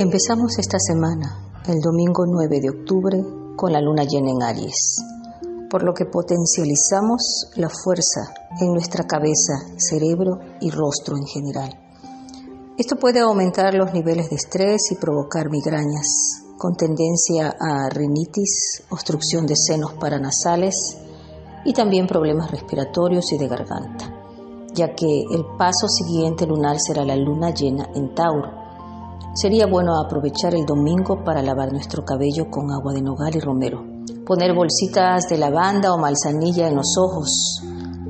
Empezamos esta semana, el domingo 9 de octubre, con la luna llena en Aries, por lo que potencializamos la fuerza en nuestra cabeza, cerebro y rostro en general. Esto puede aumentar los niveles de estrés y provocar migrañas, con tendencia a rinitis, obstrucción de senos paranasales y también problemas respiratorios y de garganta, ya que el paso siguiente lunar será la luna llena en Tauro Sería bueno aprovechar el domingo para lavar nuestro cabello con agua de nogal y romero, poner bolsitas de lavanda o manzanilla en los ojos,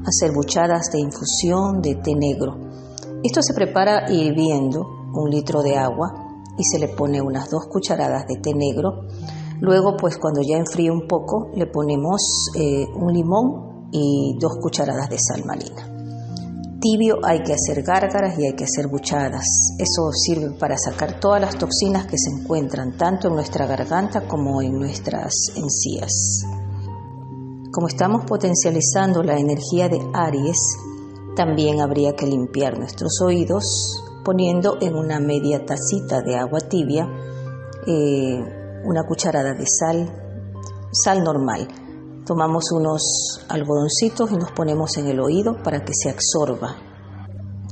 hacer buchadas de infusión de té negro. Esto se prepara hirviendo un litro de agua y se le pone unas dos cucharadas de té negro. Luego, pues cuando ya enfríe un poco, le ponemos eh, un limón y dos cucharadas de sal marina tibio hay que hacer gárgaras y hay que hacer buchadas. Eso sirve para sacar todas las toxinas que se encuentran tanto en nuestra garganta como en nuestras encías. Como estamos potencializando la energía de Aries, también habría que limpiar nuestros oídos poniendo en una media tacita de agua tibia eh, una cucharada de sal, sal normal Tomamos unos algodoncitos y nos ponemos en el oído para que se absorba.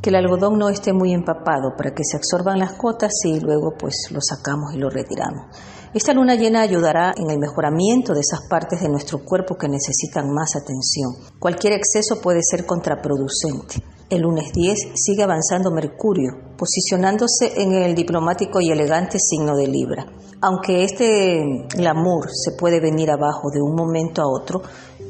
Que el algodón no esté muy empapado para que se absorban las gotas y luego pues lo sacamos y lo retiramos. Esta luna llena ayudará en el mejoramiento de esas partes de nuestro cuerpo que necesitan más atención. Cualquier exceso puede ser contraproducente. El lunes 10 sigue avanzando Mercurio, posicionándose en el diplomático y elegante signo de Libra. Aunque este glamour se puede venir abajo de un momento a otro,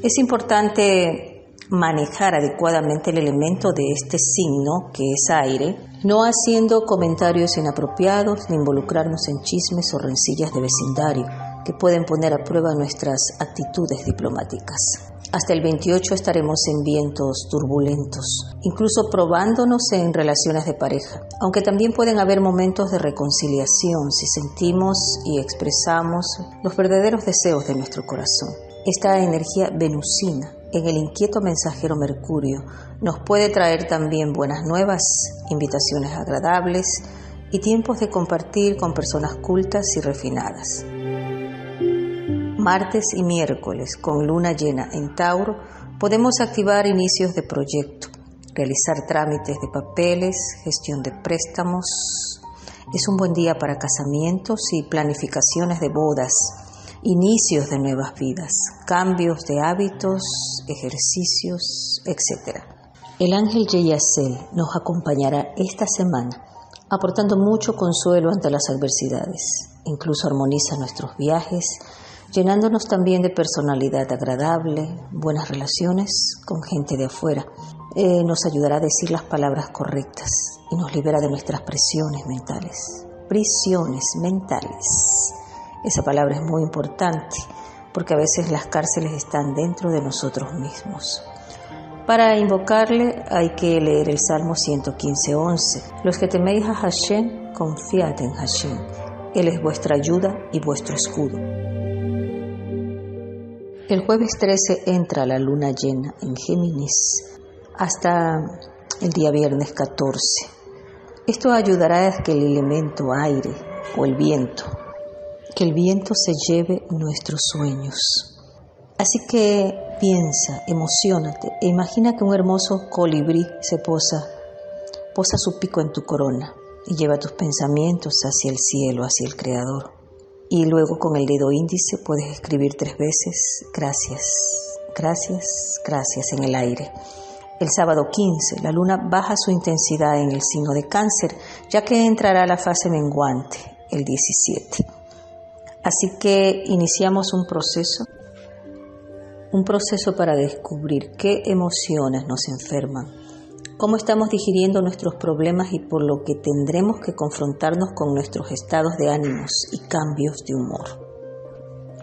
es importante manejar adecuadamente el elemento de este signo, que es aire, no haciendo comentarios inapropiados ni involucrarnos en chismes o rencillas de vecindario que pueden poner a prueba nuestras actitudes diplomáticas. Hasta el 28 estaremos en vientos turbulentos, incluso probándonos en relaciones de pareja, aunque también pueden haber momentos de reconciliación si sentimos y expresamos los verdaderos deseos de nuestro corazón. Esta energía venusina en el inquieto mensajero Mercurio nos puede traer también buenas nuevas, invitaciones agradables y tiempos de compartir con personas cultas y refinadas martes y miércoles con luna llena en Tauro, podemos activar inicios de proyecto, realizar trámites de papeles, gestión de préstamos. Es un buen día para casamientos y planificaciones de bodas, inicios de nuevas vidas, cambios de hábitos, ejercicios, etc. El ángel Yeyasel nos acompañará esta semana, aportando mucho consuelo ante las adversidades. Incluso armoniza nuestros viajes, llenándonos también de personalidad agradable, buenas relaciones con gente de afuera. Eh, nos ayudará a decir las palabras correctas y nos libera de nuestras presiones mentales. Prisiones mentales. Esa palabra es muy importante porque a veces las cárceles están dentro de nosotros mismos. Para invocarle hay que leer el Salmo 115.11. Los que teméis a Hashem, confiad en Hashem. Él es vuestra ayuda y vuestro escudo. El jueves 13 entra la luna llena en Géminis hasta el día viernes 14. Esto ayudará a que el elemento aire o el viento, que el viento se lleve nuestros sueños. Así que piensa, emocionate e imagina que un hermoso colibrí se posa, posa su pico en tu corona y lleva tus pensamientos hacia el cielo, hacia el Creador y luego con el dedo índice puedes escribir tres veces gracias, gracias, gracias en el aire. El sábado 15, la luna baja su intensidad en el signo de cáncer, ya que entrará la fase menguante el 17. Así que iniciamos un proceso, un proceso para descubrir qué emociones nos enferman, cómo estamos digiriendo nuestros problemas y por lo que tendremos que confrontarnos con nuestros estados de ánimos y cambios de humor.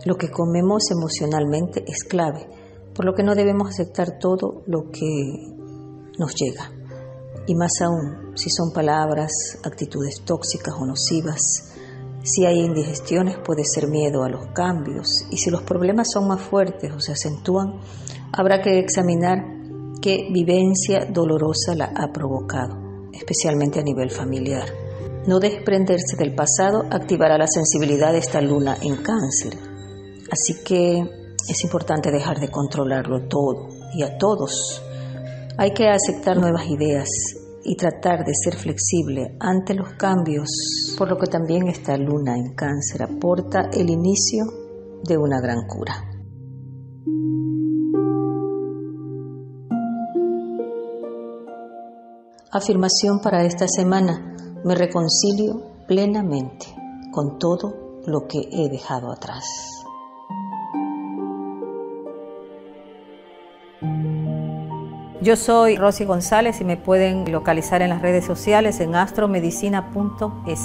Lo que comemos emocionalmente es clave, por lo que no debemos aceptar todo lo que nos llega. Y más aún, si son palabras, actitudes tóxicas o nocivas, si hay indigestiones puede ser miedo a los cambios y si los problemas son más fuertes o se acentúan, habrá que examinar qué vivencia dolorosa la ha provocado, especialmente a nivel familiar. No desprenderse del pasado activará la sensibilidad de esta luna en cáncer. Así que es importante dejar de controlarlo todo y a todos. Hay que aceptar nuevas ideas y tratar de ser flexible ante los cambios, por lo que también esta luna en cáncer aporta el inicio de una gran cura. Afirmación para esta semana. Me reconcilio plenamente con todo lo que he dejado atrás. Yo soy Rosy González y me pueden localizar en las redes sociales en astromedicina.es.